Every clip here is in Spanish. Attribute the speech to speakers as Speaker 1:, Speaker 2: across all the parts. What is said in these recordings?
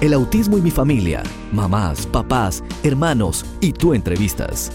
Speaker 1: El autismo y mi familia. Mamás, papás, hermanos y tú entrevistas.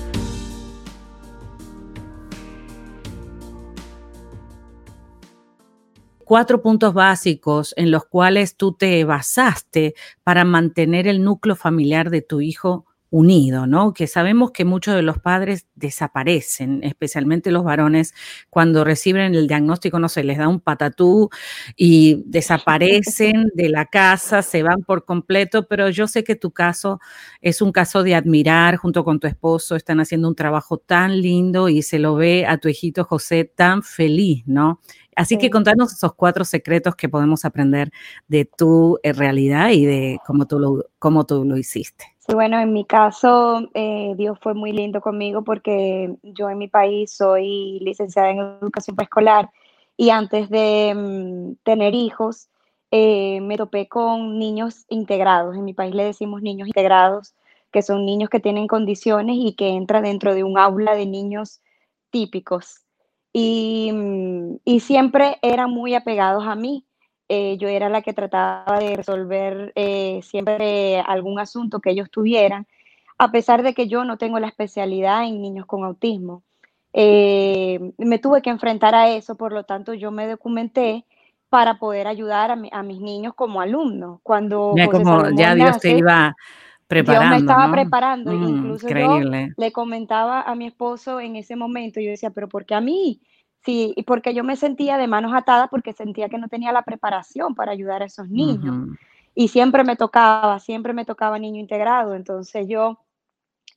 Speaker 2: cuatro puntos básicos en los cuales tú te basaste para mantener el núcleo familiar de tu hijo unido, ¿no? Que sabemos que muchos de los padres desaparecen, especialmente los varones, cuando reciben el diagnóstico, no sé, les da un patatú y desaparecen de la casa, se van por completo, pero yo sé que tu caso es un caso de admirar junto con tu esposo, están haciendo un trabajo tan lindo y se lo ve a tu hijito José tan feliz, ¿no? Así que contanos esos cuatro secretos que podemos aprender de tu eh, realidad y de cómo tú lo, cómo tú lo hiciste.
Speaker 3: Sí, bueno, en mi caso, eh, Dios fue muy lindo conmigo porque yo en mi país soy licenciada en educación preescolar y antes de mm, tener hijos, eh, me topé con niños integrados. En mi país le decimos niños integrados, que son niños que tienen condiciones y que entran dentro de un aula de niños típicos. Y, mm, y siempre eran muy apegados a mí. Eh, yo era la que trataba de resolver eh, siempre algún asunto que ellos tuvieran, a pesar de que yo no tengo la especialidad en niños con autismo. Eh, me tuve que enfrentar a eso, por lo tanto yo me documenté para poder ayudar a, mis niños como alumnos. Cuando
Speaker 2: como ya Dios te iba preparando.
Speaker 3: Yo me estaba preparando, mm, incluso yo le comentaba a mi esposo en ese momento, yo decía, pero ¿por qué a mí? Sí, y porque yo me sentía de manos atadas porque sentía que no tenía la preparación para ayudar a esos niños. Y siempre me tocaba, siempre me tocaba niño integrado. Entonces yo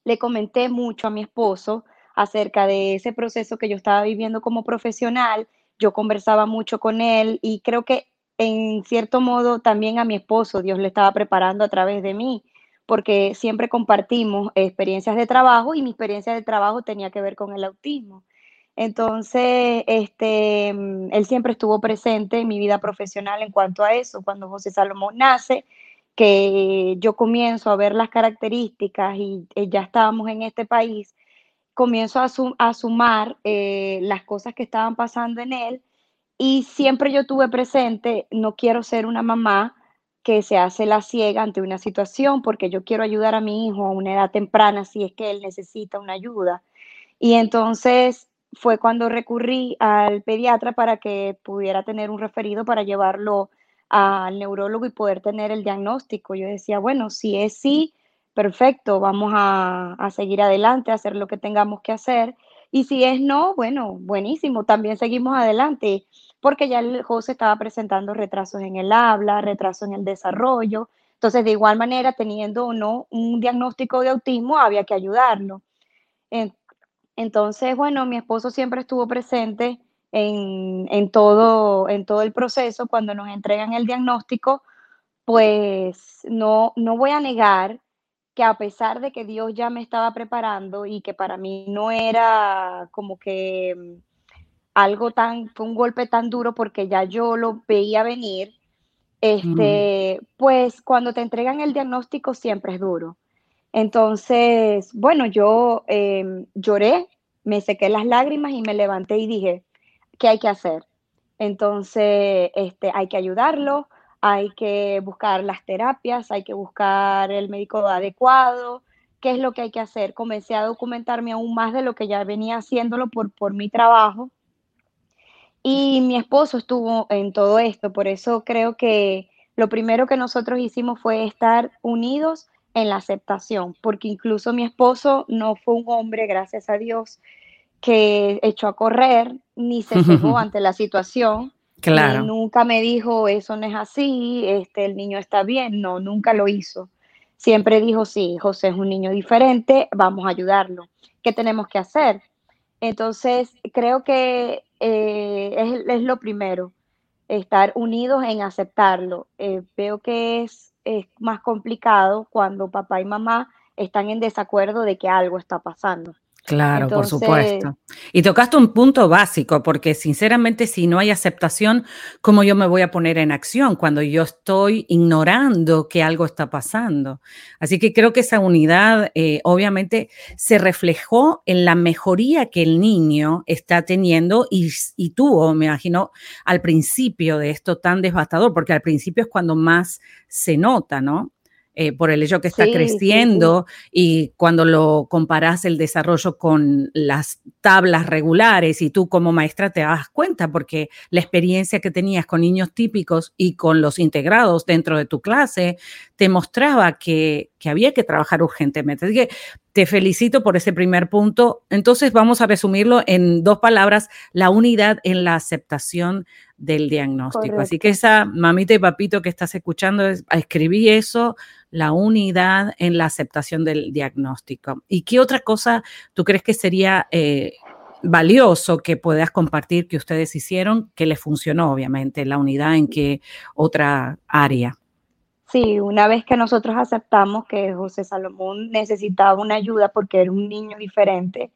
Speaker 3: le comenté mucho a mi esposo acerca de ese proceso que yo estaba viviendo como profesional. Yo conversaba mucho con él y creo que en cierto modo también a mi esposo Dios le estaba preparando a través de mí, porque siempre compartimos experiencias de trabajo y mi experiencia de trabajo tenía que ver con el autismo. Entonces, este, mm, él siempre estuvo presente en mi vida profesional en cuanto a eso. Cuando José Salomón nace, que yo comienzo a ver las características y eh, ya estábamos en este país, comienzo a, sumar eh, las cosas que estaban pasando en él y siempre yo tuve presente, no quiero ser una mamá que se hace la ciega ante una situación porque yo quiero ayudar a mi hijo a una edad temprana si es que él necesita una ayuda. Y entonces fue cuando recurrí al pediatra para que pudiera tener un referido para llevarlo al neurólogo y poder tener el diagnóstico. Yo decía, bueno, si es sí, perfecto, vamos a, seguir adelante, a hacer lo que tengamos que hacer. Y si es no, bueno, buenísimo, también seguimos adelante, porque ya el José estaba presentando retrasos en el habla, retrasos en el desarrollo. Entonces, de igual manera, teniendo o no un diagnóstico de autismo, había que ayudarlo. Entonces, bueno, mi esposo siempre estuvo presente en, todo, en todo el proceso. Cuando nos entregan el diagnóstico, pues no, no voy a negar que a pesar de que Dios ya me estaba preparando y que para mí no era como que mm, algo tan, fue un golpe tan duro porque ya yo lo veía venir, este, pues cuando te entregan el diagnóstico siempre es duro. Entonces, bueno, yo em, lloré, me sequé las lágrimas y me levanté y dije, ¿qué hay que hacer? Entonces, este, hay que ayudarlo, hay que buscar las terapias, hay que buscar el médico adecuado, qué es lo que hay que hacer. Comencé a documentarme aún más de lo que ya venía haciéndolo por, por mi trabajo. Y mi esposo estuvo en todo esto, por eso creo que lo primero que nosotros hicimos fue estar unidos en la aceptación, porque incluso mi esposo no fue un hombre, gracias a Dios, que echó a correr ni se cegó ante la situación.
Speaker 2: Claro.
Speaker 3: nunca me dijo, eso no es así, este, el niño está bien. No, nunca lo hizo. Siempre dijo, sí, José es un niño diferente, vamos a ayudarlo. ¿Qué tenemos que hacer? Entonces, creo que eh, es, es, lo primero, estar unidos en aceptarlo. Eh, veo que es es más complicado cuando papá y mamá están en desacuerdo de que algo está pasando.
Speaker 2: Claro, por supuesto. Y tocaste un punto básico, porque sinceramente si no hay aceptación, ¿cómo yo me voy a poner en acción cuando yo estoy ignorando que algo está pasando? Así que creo que esa unidad eh, obviamente se reflejó en la mejoría que el niño está teniendo y, y tuvo, me imagino, al principio de esto tan devastador, porque al principio es cuando más se nota, ¿no? Eh, por el hecho que está creciendo y cuando lo comparas el desarrollo con las tablas regulares y tú como maestra te das cuenta porque la experiencia que tenías con niños típicos y con los integrados dentro de tu clase te mostraba que, que había que trabajar urgentemente. Así que te felicito por ese primer punto. Entonces vamos a resumirlo en dos palabras, la unidad en la aceptación del diagnóstico. Así que esa mamita y papito que estás escuchando, escribí eso, la unidad en la aceptación del diagnóstico. ¿Y qué otra cosa tú crees que sería eh, valioso que puedas compartir que ustedes hicieron, que les funcionó, obviamente, la unidad en qué otra área?
Speaker 3: Sí, una vez que nosotros aceptamos que José Salomón necesitaba una ayuda porque era un niño diferente,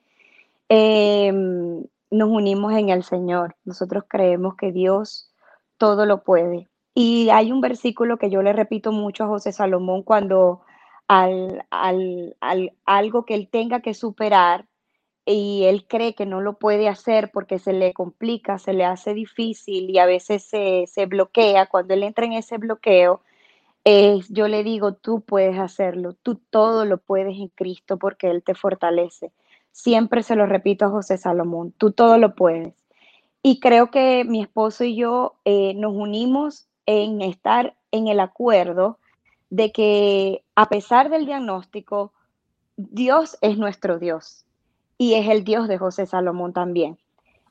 Speaker 3: em, nos unimos en el Señor. Nosotros creemos que Dios todo lo puede. Y hay un versículo que yo le repito mucho a José Salomón cuando al, al, algo que él tenga que superar y él cree que no lo puede hacer porque se le complica, se le hace difícil y a veces se, se bloquea, cuando él entra en ese bloqueo, yo le digo, tú puedes hacerlo, tú todo lo puedes en Cristo porque Él te fortalece. Siempre se lo repito a José Salomón, tú todo lo puedes. Y creo que mi esposo y yo eh, nos unimos en estar en el acuerdo de que a pesar del diagnóstico, Dios es nuestro Dios y es el Dios de José Salomón también.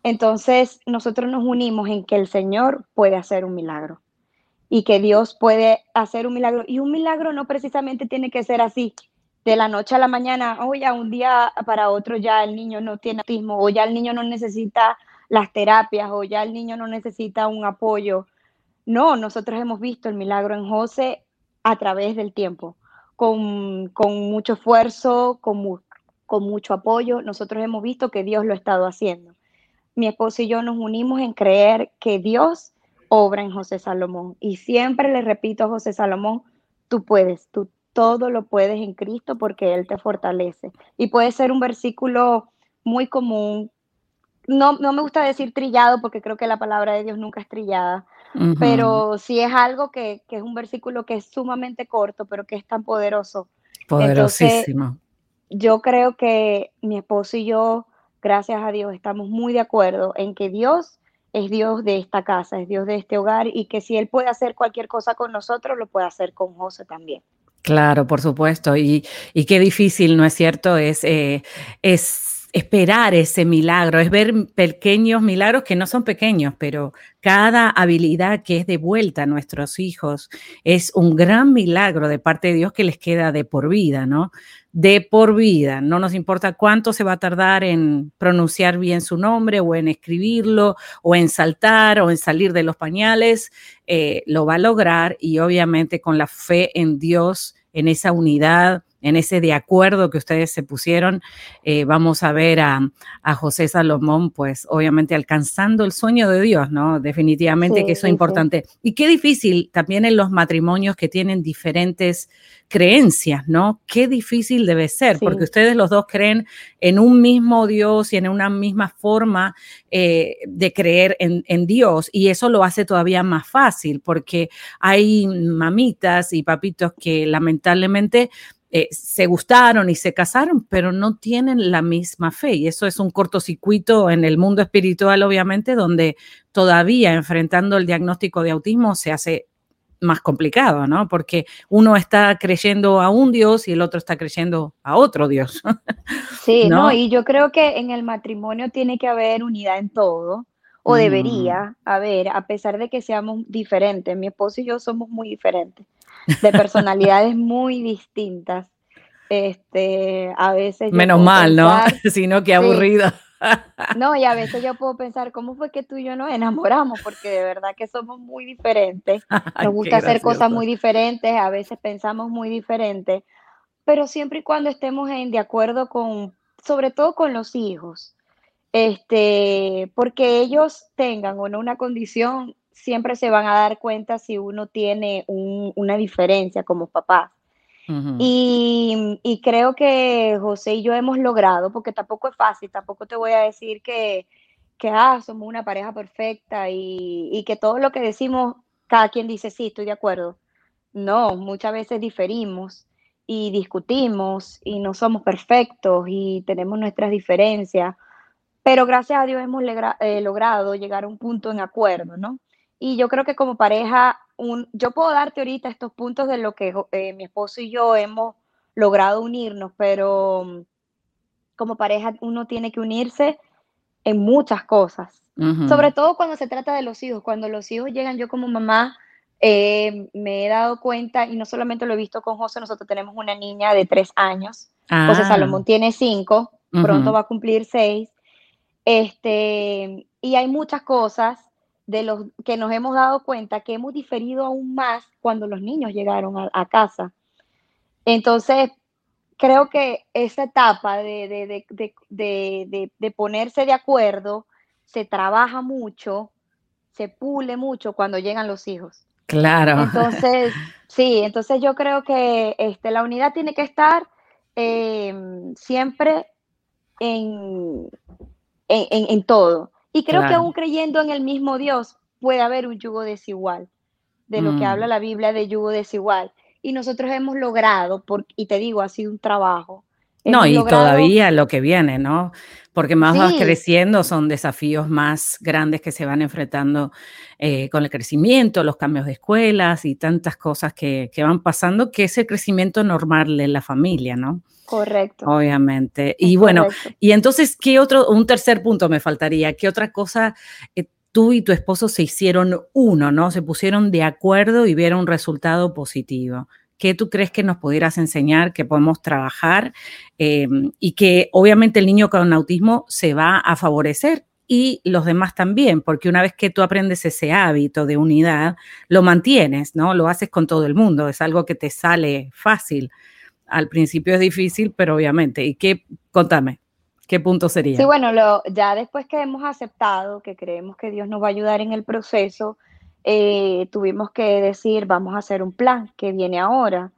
Speaker 3: Entonces, nosotros nos unimos en que el Señor puede hacer un milagro y que Dios puede hacer un milagro. Y un milagro no precisamente tiene que ser así, de la noche a la mañana, o ya un día para otro ya el niño no tiene autismo, o ya el niño no necesita las terapias, o ya el niño no necesita un apoyo. No, nosotros hemos visto el milagro en José a través del tiempo, con, con mucho esfuerzo, con, con mucho apoyo. Nosotros hemos visto que Dios lo ha estado haciendo. Mi esposo y yo nos unimos en creer que Dios obra en José Salomón. Y siempre le repito a José Salomón, tú puedes, tú todo lo puedes en Cristo porque Él te fortalece. Y puede ser un versículo muy común. No, no me gusta decir trillado porque creo que la palabra de Dios nunca es trillada, pero sí es algo que, es un versículo que es sumamente corto, pero que es tan poderoso.
Speaker 2: Poderosísimo.
Speaker 3: yo creo que mi esposo y yo, gracias a Dios, estamos muy de acuerdo en que Dios es Dios de esta casa, es Dios de este hogar y que si Él puede hacer cualquier cosa con nosotros, lo puede hacer con José también.
Speaker 2: Claro, por supuesto. Y, y qué difícil, ¿no es cierto? Es, eh, es esperar ese milagro, es ver pequeños milagros que no son pequeños, pero cada habilidad que es devuelta a nuestros hijos es un gran milagro de parte de Dios que les queda de por vida, ¿no? De por vida. No nos importa cuánto se va a tardar en pronunciar bien su nombre o en escribirlo o en saltar o en salir de los pañales, eh, lo va a lograr y obviamente con la fe en Dios, en esa unidad en ese de acuerdo que ustedes se pusieron, eh, vamos a ver a, José Salomón, pues obviamente alcanzando el sueño de Dios, ¿no? Definitivamente que eso es importante. Y qué difícil también en los matrimonios que tienen diferentes creencias, ¿no? Qué difícil debe ser, porque ustedes los dos creen en un mismo Dios y en una misma forma eh, de creer en, en, Dios, y eso lo hace todavía más fácil, porque hay mamitas y papitos que lamentablemente eh, se gustaron y se casaron, pero no tienen la misma fe. Y eso es un cortocircuito en el mundo espiritual, obviamente, donde todavía enfrentando el diagnóstico de autismo se hace más complicado, ¿no? Porque uno está creyendo a un Dios y el otro está creyendo a otro Dios.
Speaker 3: Sí, ¿no? y yo creo que en el matrimonio tiene que haber unidad en todo, o debería mm. haber, a pesar de que seamos diferentes. Mi esposo y yo somos muy diferentes de personalidades muy distintas. Este, a veces.
Speaker 2: Menos mal, ¿no? Sino que aburrida.
Speaker 3: No, y a veces yo puedo pensar, ¿cómo fue que tú y yo nos enamoramos? Porque de verdad que somos muy diferentes. Nos gusta hacer cosas muy diferentes, a veces pensamos muy diferentes, pero siempre y cuando estemos en de acuerdo con, sobre todo con los hijos, este, porque ellos tengan o no una condición, siempre se van a dar cuenta si uno tiene una diferencia como papá. y, creo que José y yo hemos logrado, porque tampoco es fácil, tampoco te voy a decir que, que ah, somos una pareja perfecta y, y, que todo lo que decimos, cada quien dice, sí, estoy de acuerdo. no, muchas veces diferimos y discutimos y no somos perfectos y tenemos nuestras diferencias, pero gracias a Dios hemos eh, logrado llegar a un punto en acuerdo, ¿no? Y yo creo que como pareja, un, yo puedo darte ahorita estos puntos de lo que eh, mi esposo y yo hemos logrado unirnos, pero mm, como pareja uno tiene que unirse en muchas cosas, sobre todo cuando se trata de los hijos. Cuando los hijos llegan, yo como mamá eh, me he dado cuenta, y no solamente lo he visto con José, nosotros tenemos una niña de tres años, José ah. Salomón tiene cinco, pronto va a cumplir seis, este, y hay muchas cosas de los que nos hemos dado cuenta que hemos diferido aún más cuando los niños llegaron a, casa. Entonces, creo que esa etapa de, de, ponerse de acuerdo se trabaja mucho, se pule mucho cuando llegan los hijos.
Speaker 2: Claro.
Speaker 3: Entonces, sí, entonces yo creo que este, la unidad tiene que estar em, siempre en, en, todo. Y creo que aún creyendo en el mismo Dios puede haber un yugo desigual, de lo que habla mm. la Biblia de yugo desigual. Y nosotros hemos logrado, por, y te digo, ha sido un trabajo.
Speaker 2: No, y todavía lo que viene, ¿no? Porque más vas creciendo, son desafíos más grandes que se van enfrentando eh, con el crecimiento, los cambios de escuelas y tantas cosas que, que van pasando, que es el crecimiento normal de la familia, ¿no?
Speaker 3: Correcto.
Speaker 2: Obviamente. Y bueno, y entonces, ¿qué otro, un tercer punto me faltaría? ¿Qué otra cosa eh, tú y tu esposo se hicieron uno, ¿no? Se pusieron de acuerdo y vieron un resultado positivo. ¿Qué tú crees que nos pudieras enseñar, que podemos trabajar em, y que obviamente el niño con autismo se va a favorecer y los demás también, porque una vez que tú aprendes ese hábito de unidad, lo mantienes, ¿no? Lo haces con todo el mundo, es algo que te sale fácil al principio es difícil, pero obviamente. ¿Y qué? Contame, ¿qué punto sería?
Speaker 3: Sí, bueno, lo, ya después que hemos aceptado que creemos que Dios nos va a ayudar en el proceso, eh, tuvimos que decir, vamos a hacer un plan que viene ahora.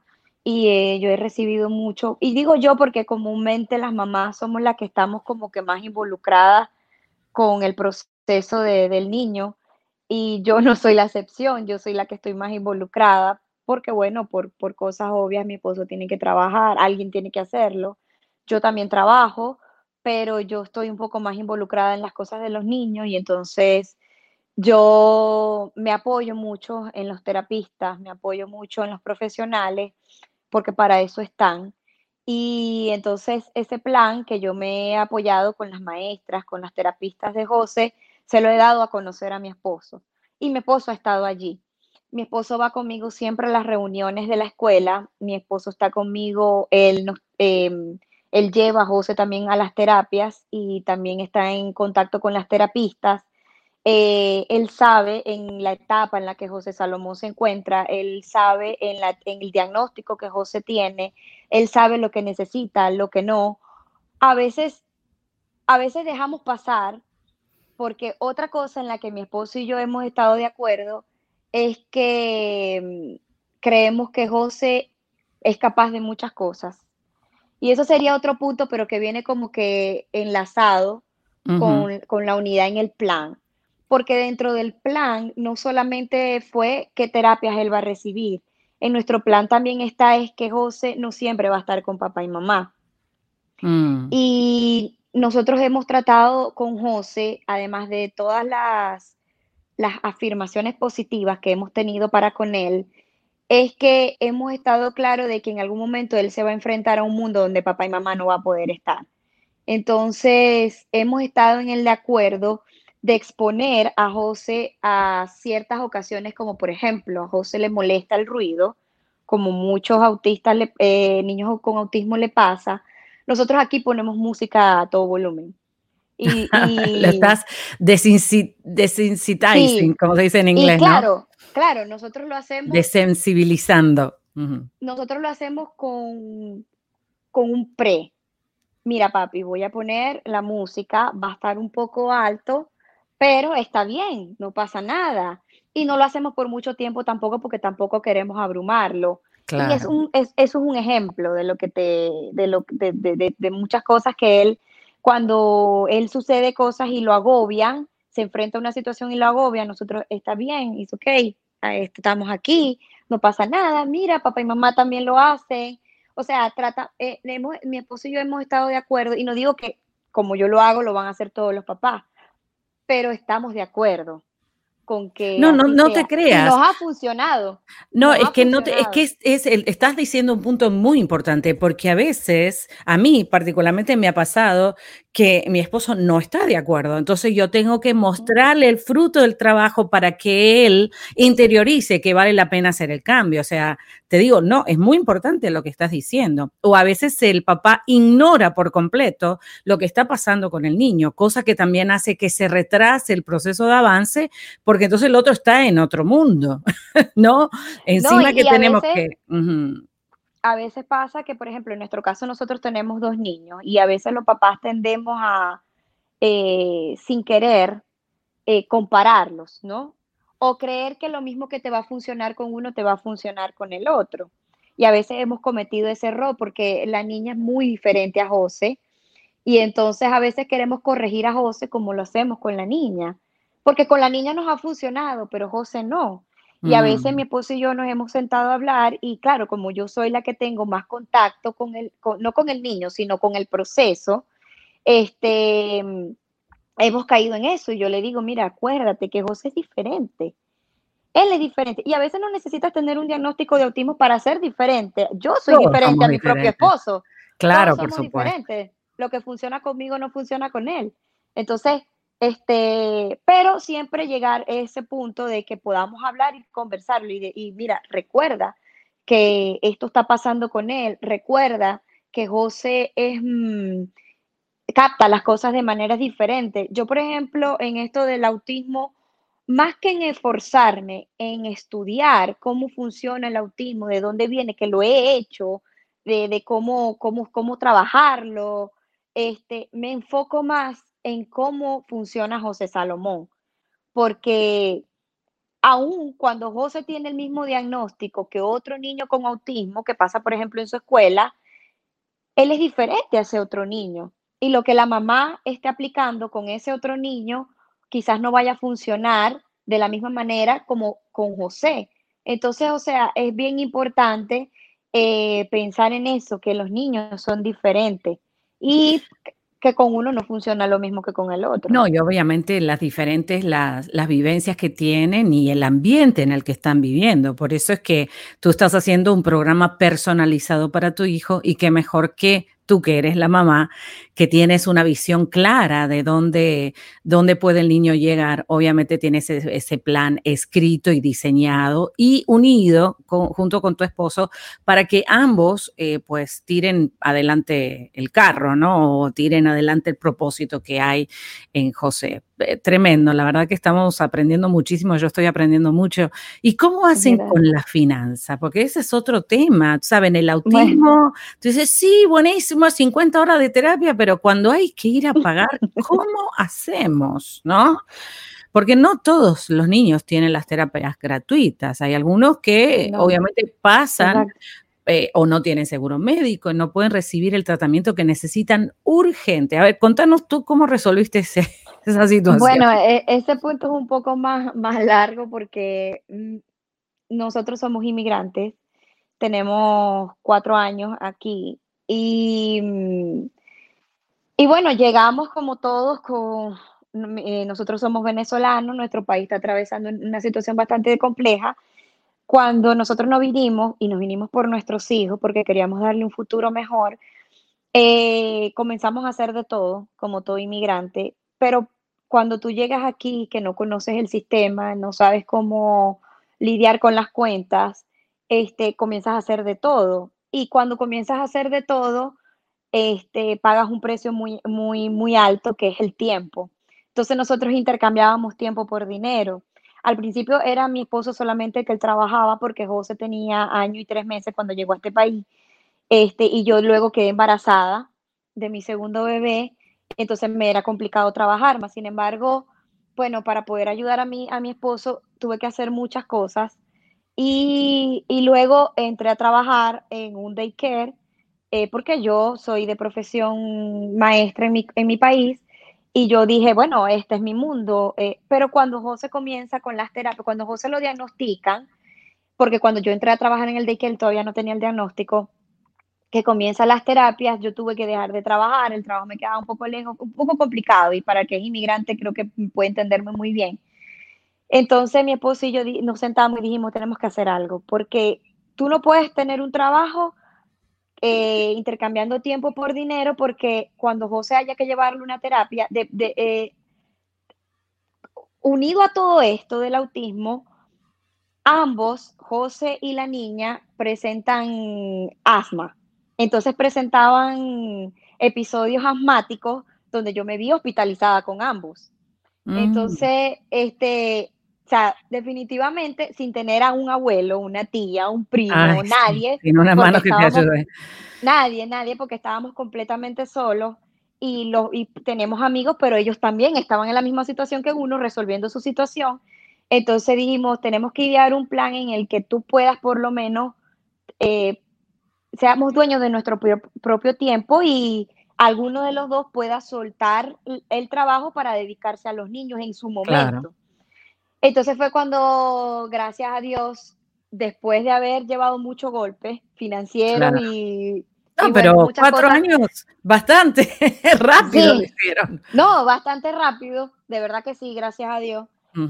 Speaker 3: Y eh, yo he recibido mucho, y digo yo porque comúnmente las mamás somos las que estamos como que más involucradas con el proceso del niño, y yo no soy la excepción, yo soy la que estoy más involucrada, porque bueno, por, por cosas obvias mi esposo tiene que trabajar, alguien tiene que hacerlo. Yo también trabajo, pero yo estoy un poco más involucrada en las cosas de los niños y entonces yo me apoyo mucho en los terapistas, me apoyo mucho en los profesionales, porque para eso están. Y entonces ese plan que yo me he apoyado con las maestras, con las terapistas de José, se lo he dado a conocer a mi esposo. Y mi esposo ha estado allí. Mi esposo va conmigo siempre a las reuniones de la escuela. Mi esposo está conmigo, él, em, lleva a José también a las terapias y también está en contacto con las terapistas. Eh, él sabe en la etapa en la que José Salomón se encuentra, él sabe en, la, en el diagnóstico que José tiene, él sabe lo que necesita, lo que no. A veces, a veces dejamos pasar porque otra cosa en la que mi esposo y yo hemos estado de acuerdo es que mm, creemos que José es capaz de muchas cosas. Y eso sería otro punto, pero que viene como que enlazado con, con, la unidad en el plan. Porque dentro del plan no solamente fue qué terapias él va a recibir, en nuestro plan también está es que José no siempre va a estar con papá y mamá. Mm. Y nosotros hemos tratado con José, además de todas las las afirmaciones positivas que hemos tenido para con él, es que hemos estado claro de que en algún momento él se va a enfrentar a un mundo donde papá y mamá no va a poder estar. Entonces, hemos estado en el acuerdo de exponer a José a ciertas ocasiones, como por ejemplo, a José le molesta el ruido, como muchos autistas, eh, niños con autismo le pasa. Nosotros aquí ponemos música a todo volumen.
Speaker 2: Y, Lo estás desensitizing, como se dice en inglés.
Speaker 3: claro, claro, nosotros lo hacemos.
Speaker 2: Desensibilizando.
Speaker 3: Nosotros lo hacemos con, con un pre. Mira, papi, voy a poner la música, va a estar un poco alto, pero está bien, no pasa nada. Y no lo hacemos por mucho tiempo tampoco porque tampoco queremos abrumarlo. Claro. Y es un, es, eso es un ejemplo de lo que te, de, lo, de, de, de muchas cosas que él cuando él sucede cosas y lo agobian, se enfrenta a una situación y lo agobia, nosotros está bien, es ok, estamos aquí, no pasa nada, mira, papá y mamá también lo hacen. O sea, trata, eh, mi esposo y yo hemos estado de acuerdo, y no digo que como yo lo hago, lo van a hacer todos los papás, pero estamos de acuerdo con que
Speaker 2: no no no te creas.
Speaker 3: nos ha funcionado
Speaker 2: no es que no te, es que es, estás diciendo un punto muy importante porque a veces a mí particularmente me ha pasado que mi esposo no está de acuerdo. Entonces yo tengo que mostrarle el fruto del trabajo para que él interiorice que vale la pena hacer el cambio. O sea, te digo, no, es muy importante lo que estás diciendo. O a veces el papá ignora por completo lo que está pasando con el niño, cosa que también hace que se retrase el proceso de avance, porque entonces el otro está en otro mundo, ¿no? Encima que tenemos que
Speaker 3: a veces pasa que, por ejemplo, en nuestro caso nosotros tenemos dos niños y a veces los papás tendemos a, eh, sin querer, eh, compararlos, ¿no? O creer que lo mismo que te va a funcionar con uno te va a funcionar con el otro. Y a veces hemos cometido ese error porque la niña es muy diferente a José y entonces a veces queremos corregir a José como lo hacemos con la niña, porque con la niña nos ha funcionado, pero José no. Y a veces mm. mi esposo y yo nos hemos sentado a hablar y claro, como yo soy la que tengo más contacto con el, no con el niño, sino con el proceso, este, hemos caído en eso y yo le digo, mira, acuérdate que José es diferente. Él es diferente y a veces no necesitas tener un diagnóstico de autismo para ser diferente. Yo soy diferente a mi propio esposo.
Speaker 2: Claro, por supuesto.
Speaker 3: Lo que funciona conmigo no funciona con él. Entonces, este, pero siempre llegar a ese punto de que podamos hablar y conversarlo y, mira, recuerda que esto está pasando con él, recuerda que José es, mm, capta las cosas de maneras diferentes. Yo, por ejemplo, en esto del autismo, más que en esforzarme en estudiar cómo funciona el autismo, de dónde viene, que lo he hecho, de, cómo, cómo, cómo trabajarlo, este, me enfoco más en cómo funciona José Salomón, porque aún cuando José tiene el mismo diagnóstico que otro niño con autismo que pasa, por ejemplo, en su escuela, él es diferente a ese otro niño. Y lo que la mamá esté aplicando con ese otro niño quizás no vaya a funcionar de la misma manera como con José. Entonces, o sea, es bien importante eh, pensar en eso, que los niños son diferentes. Y que con uno no funciona lo mismo que con el otro.
Speaker 2: No, y obviamente las diferentes, las, las vivencias que tienen y el ambiente en el que están viviendo. Por eso es que tú estás haciendo un programa personalizado para tu hijo y qué mejor que tú que eres la mamá, que tienes una visión clara de dónde, dónde puede el niño llegar, obviamente tienes ese, plan escrito y diseñado y unido junto con tu esposo para que ambos eh, pues tiren adelante el carro, ¿no? O tiren adelante el propósito que hay en José. Eh, tremendo, la verdad que estamos aprendiendo muchísimo, yo estoy aprendiendo mucho. ¿Y cómo hacen con la finanza? Porque ese es otro tema, ¿saben? El autismo, tú dices, sí, buenísimo, 50 horas de terapia, pero cuando hay que ir a pagar, ¿cómo hacemos? ¿No? Porque no todos los niños tienen las terapias gratuitas. Hay algunos que obviamente pasan eh, o no tienen seguro médico, no pueden recibir el tratamiento que necesitan urgente. A ver, contanos tú cómo resolviste esa situación.
Speaker 3: Bueno, e, ese punto es un poco más, más largo porque mm, nosotros somos inmigrantes, tenemos cuatro años aquí y, mm, y bueno, llegamos como todos con, eh, nosotros somos venezolanos, nuestro país está atravesando una situación bastante compleja cuando nosotros nos vinimos y nos vinimos por nuestros hijos porque queríamos darle un futuro mejor, eh, comenzamos a hacer de todo, como todo inmigrante, pero cuando tú llegas aquí que no conoces el sistema, no sabes cómo lidiar con las cuentas, este, comienzas a hacer de todo. Y cuando comienzas a hacer de todo, este, pagas un precio muy, muy, muy alto, que es el tiempo. Entonces nosotros intercambiábamos tiempo por dinero. Al principio era mi esposo solamente que él trabajaba porque José tenía año y tres meses cuando llegó a este país. Este, y yo luego quedé embarazada de mi segundo bebé, entonces me era complicado trabajar, más sin embargo, bueno, para poder ayudar a mi, a mi esposo tuve que hacer muchas cosas y, y luego entré a trabajar en un daycare eh, porque yo soy de profesión maestra en mi, en mi país y yo dije, bueno, este es mi mundo. Eh, pero cuando José comienza con las terapias, cuando José lo diagnostican, porque cuando yo entré a trabajar en el daycare todavía no tenía el diagnóstico, que comienzan las terapias, yo tuve que dejar de trabajar, el trabajo me quedaba un poco lejos, un poco complicado y para que es inmigrante creo que puede entenderme muy bien. Entonces mi esposo y yo nos sentamos y dijimos, tenemos que hacer algo, porque tú no puedes tener un trabajo eh, intercambiando tiempo por dinero, porque cuando José haya que llevarle una terapia, eh, unido a todo esto del autismo, ambos, José y la niña, presentan asma. Entonces presentaban episodios asmáticos donde yo me vi hospitalizada con ambos. Mm. Entonces, este, o sea, definitivamente sin tener a un abuelo, una tía, un primo, nadie.
Speaker 2: Sin una mano que te ayude.
Speaker 3: Nadie, nadie, porque estábamos completamente solos y, lo, y tenemos amigos, pero ellos también estaban en la misma situación que uno, resolviendo su situación. Entonces dijimos, tenemos que idear un plan en el que tú puedas por lo menos, eh, seamos dueños de nuestro propio tiempo y alguno de los dos pueda soltar el trabajo para dedicarse a los niños en su momento. Entonces fue cuando, gracias a Dios, después de haber llevado mucho golpe financiero y
Speaker 2: no, pero cuatro años, bastante rápido hicieron.
Speaker 3: No, bastante rápido, de verdad que sí, gracias a Dios.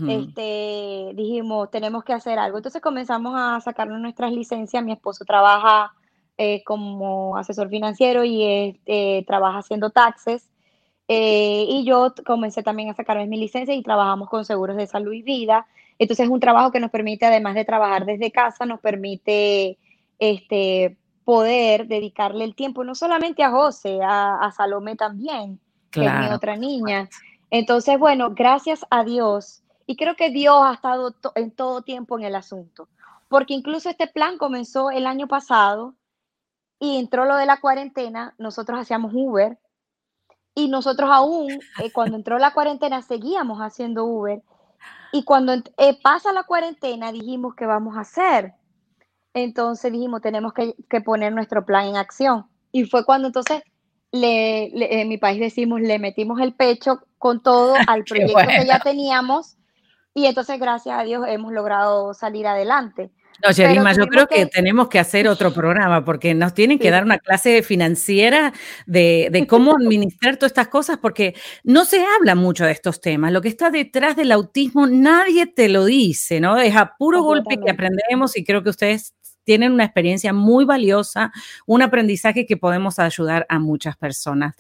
Speaker 3: este, dijimos, tenemos que hacer algo. Entonces comenzamos a sacarnos nuestras licencias. Mi esposo trabaja eh, como asesor financiero y eh, trabaja haciendo taxes. Eh, y yo comencé también a sacarme mi licencia y trabajamos con seguros de salud y vida. Entonces es un trabajo que nos permite, además de trabajar desde casa, nos permite este, poder dedicarle el tiempo no solamente a José, a, Salomé también, que es mi otra niña. Entonces, bueno, gracias a Dios, y creo que Dios ha estado en todo tiempo en el asunto, porque incluso este plan comenzó el año pasado y entró lo de la cuarentena, nosotros hacíamos Uber y nosotros aún, eh, cuando entró la cuarentena, seguíamos haciendo Uber. Y cuando eh, pasa la cuarentena, dijimos, ¿qué vamos a hacer? Entonces dijimos, tenemos que, poner nuestro plan en acción. Y fue cuando entonces le, en mi país decimos, le metimos el pecho con todo al proyecto que ya teníamos. Y entonces, gracias a Dios, hemos logrado salir adelante.
Speaker 2: No, Yerima, yo creo que... tenemos que hacer otro programa porque nos tienen que dar una clase financiera de, de, cómo administrar todas estas cosas porque no se habla mucho de estos temas. Lo que está detrás del autismo nadie te lo dice, ¿no? Es a puro golpe que aprendemos y creo que ustedes tienen una experiencia muy valiosa, un aprendizaje que podemos ayudar a muchas personas.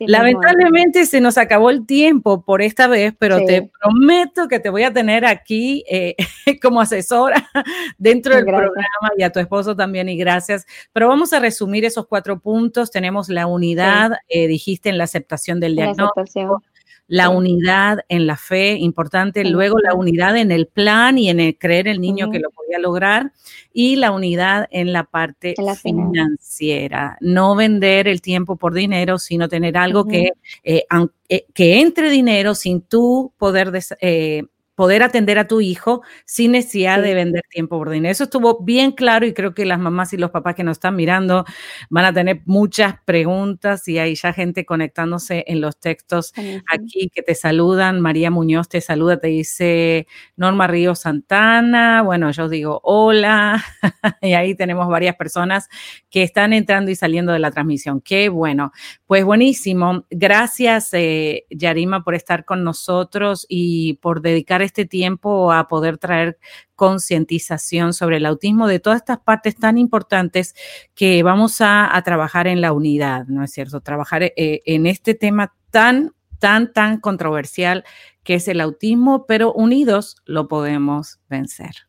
Speaker 2: Lamentablemente se nos acabó el tiempo por esta vez, pero te prometo que te voy a tener aquí eh, como asesora dentro del programa y a tu esposo también y gracias. Pero vamos a resumir esos cuatro puntos. Tenemos la unidad, eh, dijiste en la aceptación del diagnóstico la unidad en la fe, importante, luego la unidad en el plan y en el creer el niño que lo podía lograr, y la unidad en la parte financiera. No vender el tiempo por dinero, sino tener algo que, eh, eh, que entre dinero sin tú poder eh, poder atender a tu hijo sin necesidad de vender tiempo por dinero. Eso estuvo bien claro y creo que las mamás y los papás que nos están mirando van a tener muchas preguntas y hay ya gente conectándose en los textos aquí que te saludan. María Muñoz te saluda, te dice Norma Río Santana. Bueno, yo digo hola y ahí tenemos varias personas que están entrando y saliendo de la transmisión. Qué bueno. Pues buenísimo. Gracias, eh, Yarima, por estar con nosotros y por dedicar este tiempo a poder traer concientización sobre el autismo de todas estas partes tan importantes que vamos a, trabajar en la unidad, ¿no es cierto? Trabajar eh, en este tema tan, tan, tan controversial que es el autismo, pero unidos lo podemos vencer.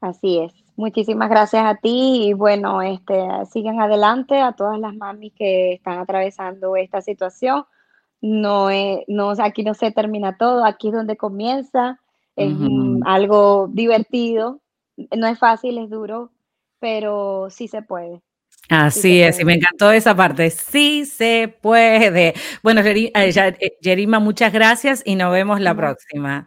Speaker 3: Así es. Muchísimas gracias a ti y bueno, este, sigan adelante a todas las mamis que están atravesando esta situación no, no aquí no se termina todo, aquí es donde comienza, es algo divertido, no es fácil, es duro, pero sí se puede.
Speaker 2: Así es, y me encantó esa parte. Sí se puede. Bueno, Jerima, eh, muchas gracias y nos vemos la próxima.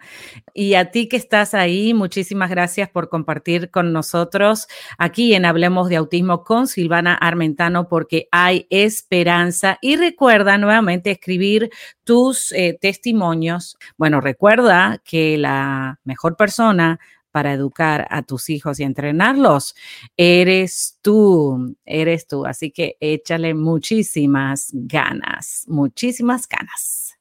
Speaker 2: Y a ti que estás ahí, muchísimas gracias por compartir con nosotros aquí en Hablemos de Autismo con Silvana Armentano, porque hay esperanza. Y recuerda nuevamente escribir tus eh, testimonios. Bueno, recuerda que la mejor persona para educar a tus hijos y entrenarlos, eres tú, eres tú. Así que échale muchísimas ganas, muchísimas ganas.